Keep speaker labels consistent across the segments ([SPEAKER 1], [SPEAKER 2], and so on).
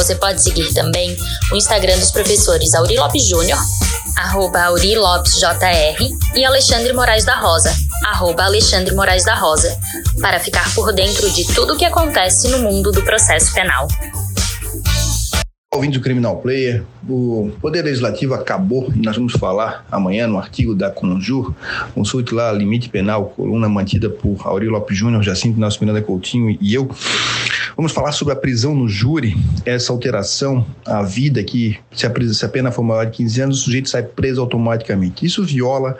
[SPEAKER 1] Você pode seguir também o Instagram dos professores Auri Lopes Júnior, arroba Auri Lopes JR, e Alexandre Moraes da Rosa, arroba Alexandre Moraes da Rosa, para ficar por dentro de tudo o que acontece no mundo do processo penal.
[SPEAKER 2] Ouvindo o Criminal Player, o Poder Legislativo acabou e nós vamos falar amanhã no artigo da Conjur, consulte lá Limite Penal, coluna mantida por Aurélio Lopes Júnior, Jacinto Miranda Coutinho e eu. Vamos falar sobre a prisão no júri, essa alteração à vida que, se a, se a pena for maior de 15 anos, o sujeito sai preso automaticamente. Isso viola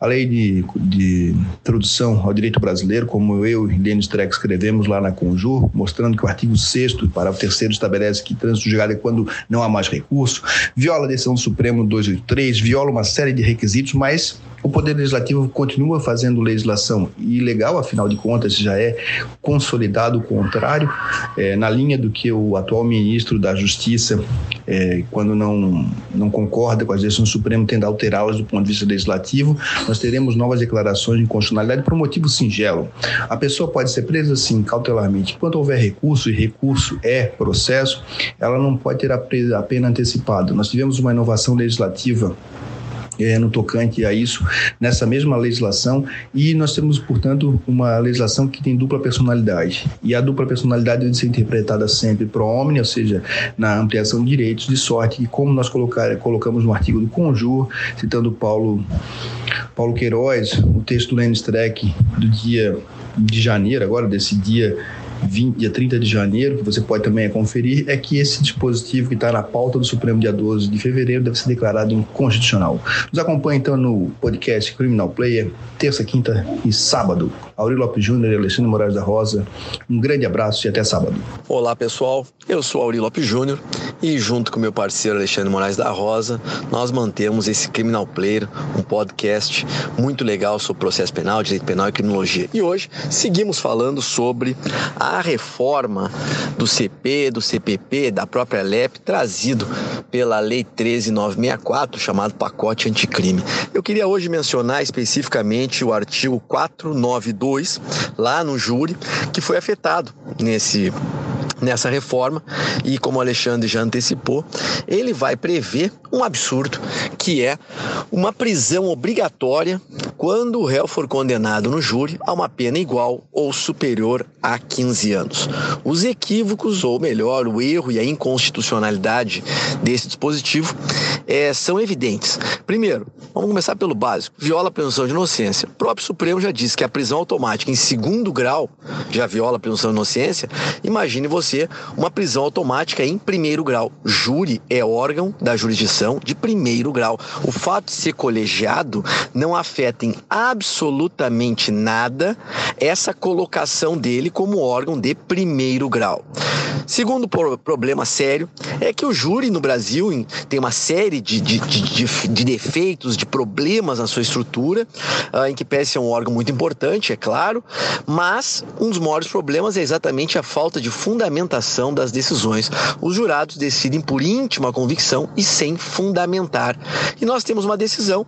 [SPEAKER 2] a lei de, de introdução ao direito brasileiro, como eu e Lênin Streck escrevemos lá na Conjur, mostrando que o artigo 6 para o terceiro estabelece que trânsito julgado é quando não há mais recurso, viola a decisão do Supremo 283, viola uma série de requisitos, mas o Poder Legislativo continua fazendo legislação ilegal, afinal de contas, já é consolidado o contrário, é, na linha do que o atual ministro da Justiça, é, quando não, não concorda com as decisões do Supremo, tende a alterá-las do ponto de vista legislativo. Nós teremos novas declarações de inconstitucionalidade por um motivo singelo. A pessoa pode ser presa, sim, cautelarmente. Quando houver recurso, e recurso é processo, ela não pode ter a pena antecipada. Nós tivemos uma inovação legislativa é, no tocante a isso nessa mesma legislação. E nós temos, portanto, uma legislação que tem dupla personalidade. E a dupla personalidade deve ser interpretada sempre pro homem, ou seja, na ampliação de direitos, de sorte que como nós colocar, colocamos no artigo do Conjur, citando Paulo, Paulo Queiroz, o texto do Lenny Streck do dia de janeiro, agora desse dia 20, dia 30 de janeiro, que você pode também conferir, é que esse dispositivo que está na pauta do Supremo dia 12 de fevereiro deve ser declarado inconstitucional. Nos acompanhe então no podcast Criminal Player, terça, quinta e sábado. Aurélio Lopes Júnior e Alexandre Moraes da Rosa. Um grande abraço e até sábado.
[SPEAKER 3] Olá pessoal, eu sou Aurélio Lopes Júnior e junto com meu parceiro Alexandre Moraes da Rosa, nós mantemos esse Criminal Player, um podcast muito legal sobre processo penal, direito penal e criminologia. E hoje seguimos falando sobre a reforma do CP, do CPP, da própria LEP, trazido pela Lei 13964, chamado pacote anticrime. Eu queria hoje mencionar especificamente o artigo 492, lá no júri, que foi afetado nesse nessa reforma e como o Alexandre já antecipou, ele vai prever um absurdo que é uma prisão obrigatória quando o réu for condenado no júri a uma pena igual ou superior a 15 anos. Os equívocos, ou melhor, o erro e a inconstitucionalidade desse dispositivo é, são evidentes. Primeiro, vamos começar pelo básico: viola a presunção de inocência. O próprio Supremo já disse que a prisão automática em segundo grau já viola a presunção de inocência. Imagine você uma prisão automática em primeiro grau. Júri é órgão da jurisdição de primeiro grau. O fato de ser colegiado não afeta em absolutamente nada essa colocação dele como órgão de primeiro grau. Segundo problema sério é que o júri no Brasil tem uma série de, de, de, de defeitos, de problemas na sua estrutura, uh, em que pese é um órgão muito importante, é claro, mas um dos maiores problemas é exatamente a falta de fundamentação das decisões. Os jurados decidem por íntima convicção e sem fundamentar. E nós temos uma decisão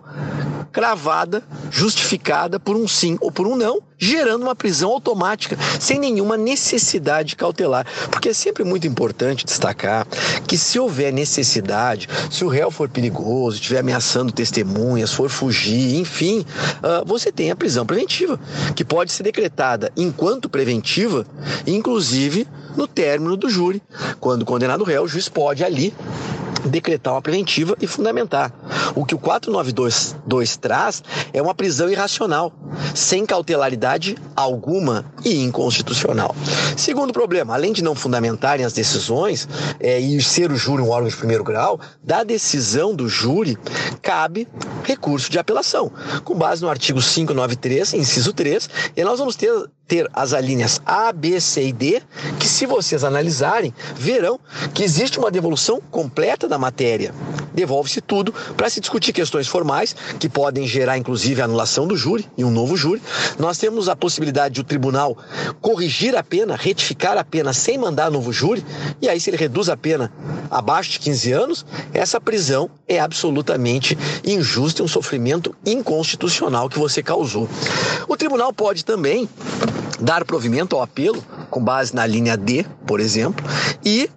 [SPEAKER 3] cravada, justificada por um sim ou por um não, gerando uma prisão automática, sem nenhuma necessidade cautelar. Porque é sempre muito importante destacar que se houver necessidade, se o réu for perigoso, estiver ameaçando testemunhas, for fugir, enfim, uh, você tem a prisão preventiva, que pode ser decretada enquanto preventiva, inclusive no término do júri. Quando condenado o réu, o juiz pode ali decretar uma preventiva e fundamentar. O que o 492 traz é uma prisão irracional, sem cautelaridade alguma e inconstitucional. Segundo problema, além de não fundamentarem as decisões é, e ser o júri um órgão de primeiro grau, da decisão do júri cabe recurso de apelação, com base no artigo 593, inciso 3, e nós vamos ter ter as alíneas A, B, C e D, que se vocês analisarem, verão que existe uma devolução completa da matéria devolve-se tudo para se discutir questões formais que podem gerar inclusive a anulação do júri e um novo júri. Nós temos a possibilidade de o tribunal corrigir a pena, retificar a pena sem mandar novo júri, e aí se ele reduz a pena abaixo de 15 anos, essa prisão é absolutamente injusta e um sofrimento inconstitucional que você causou. O tribunal pode também dar provimento ao apelo com base na linha D, por exemplo, e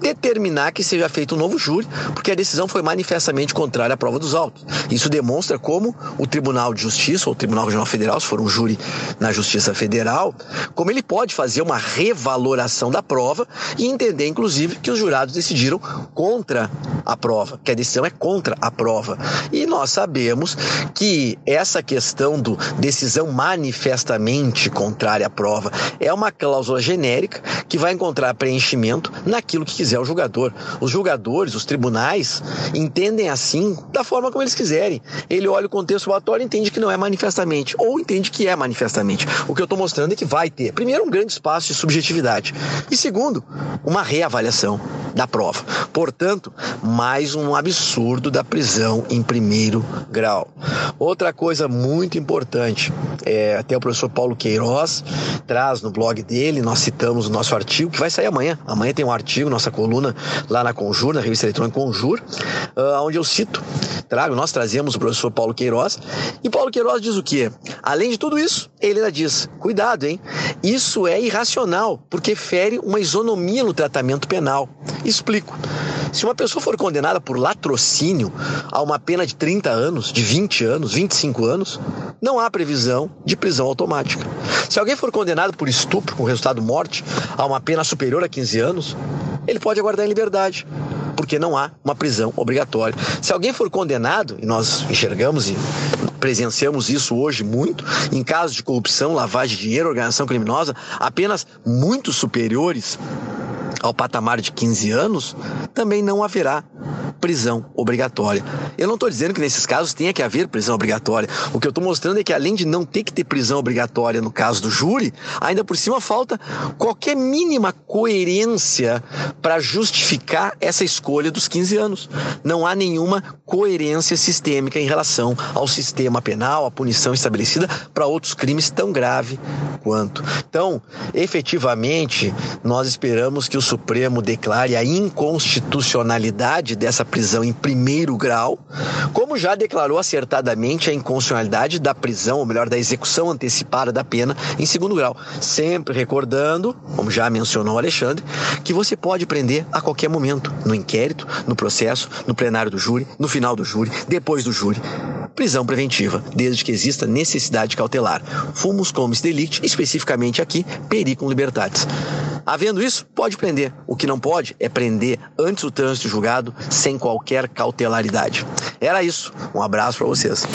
[SPEAKER 3] determinar que seja feito um novo júri, porque a decisão foi manifestamente contrária à prova dos autos. Isso demonstra como o Tribunal de Justiça, ou o Tribunal Regional Federal, se for um júri na Justiça Federal, como ele pode fazer uma revaloração da prova e entender, inclusive, que os jurados decidiram contra a prova, que a decisão é contra a prova. E nós sabemos que essa questão do decisão manifestamente contrária à prova é uma cláusula genérica que vai encontrar preenchimento naquilo que quiser o julgador. Os julgadores, os tribunais, entendem assim da forma como eles quiserem. Ele olha o contexto probatório e entende que não é manifestamente, ou entende que é manifestamente. O que eu estou mostrando é que vai ter, primeiro, um grande espaço de subjetividade, e segundo, uma reavaliação da prova. Portanto, mais um absurdo da prisão em primeiro grau. Outra coisa muito importante, é, até o professor Paulo Queiroz traz no blog dele, nós citamos o nosso artigo, que vai sair amanhã. Amanhã tem um artigo, nossa coluna lá na Conjur, na revista eletrônica Conjur, uh, onde eu cito, trago, nós trazemos o professor Paulo Queiroz, e Paulo Queiroz diz o quê? Além de tudo isso, ele ainda diz, cuidado, hein? Isso é irracional, porque fere uma isonomia no tratamento penal. Explico. Se uma pessoa for condenada por latrocínio a uma pena de 30 anos, de 20 anos, 25 anos, não há previsão de prisão automática. Se alguém for condenado por estupro com resultado morte a uma pena superior a 15 anos, ele pode aguardar em liberdade, porque não há uma prisão obrigatória. Se alguém for condenado, e nós enxergamos e presenciamos isso hoje muito, em casos de corrupção, lavagem de dinheiro, organização criminosa, apenas muito superiores ao patamar de 15 anos, também não haverá prisão obrigatória. Eu não estou dizendo que nesses casos tenha que haver prisão obrigatória. O que eu estou mostrando é que além de não ter que ter prisão obrigatória no caso do júri, ainda por cima falta qualquer mínima coerência para justificar essa escolha dos 15 anos. Não há nenhuma coerência sistêmica em relação ao sistema penal, à punição estabelecida para outros crimes tão grave quanto. Então, efetivamente, nós esperamos que o Supremo declare a inconstitucionalidade dessa prisão em primeiro grau, como já declarou acertadamente a inconstitucionalidade da prisão, ou melhor, da execução antecipada da pena em segundo grau. Sempre recordando, como já mencionou Alexandre, que você pode prender a qualquer momento, no inquérito, no processo, no plenário do júri, no final do júri, depois do júri. Prisão preventiva, desde que exista necessidade cautelar. Fumus comis delicti, especificamente aqui, pericum libertatis. Havendo isso, pode prender. O que não pode é prender antes do trânsito julgado, sem qualquer cautelaridade. Era isso. Um abraço para vocês.